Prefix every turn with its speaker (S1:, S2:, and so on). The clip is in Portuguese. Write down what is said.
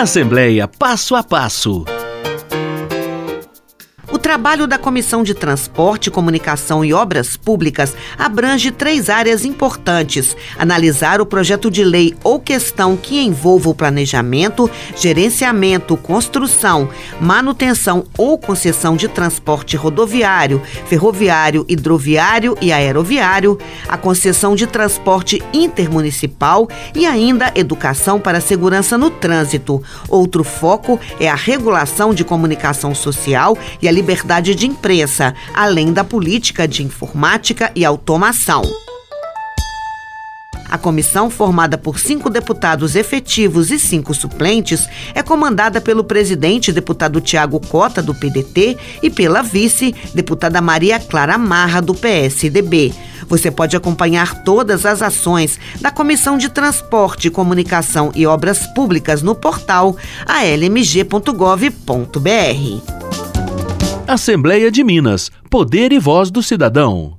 S1: Assembleia Passo a Passo.
S2: Trabalho da Comissão de Transporte, Comunicação e Obras Públicas abrange três áreas importantes: analisar o projeto de lei ou questão que envolva o planejamento, gerenciamento, construção, manutenção ou concessão de transporte rodoviário, ferroviário, hidroviário e aeroviário, a concessão de transporte intermunicipal e ainda educação para a segurança no trânsito. Outro foco é a regulação de comunicação social e a liberdade liberdade de imprensa, além da política de informática e automação. A comissão, formada por cinco deputados efetivos e cinco suplentes, é comandada pelo presidente, deputado Tiago Cota, do PDT, e pela vice, deputada Maria Clara Marra, do PSDB. Você pode acompanhar todas as ações da Comissão de Transporte, Comunicação e Obras Públicas no portal almg.gov.br.
S1: Assembleia de Minas. Poder e voz do cidadão.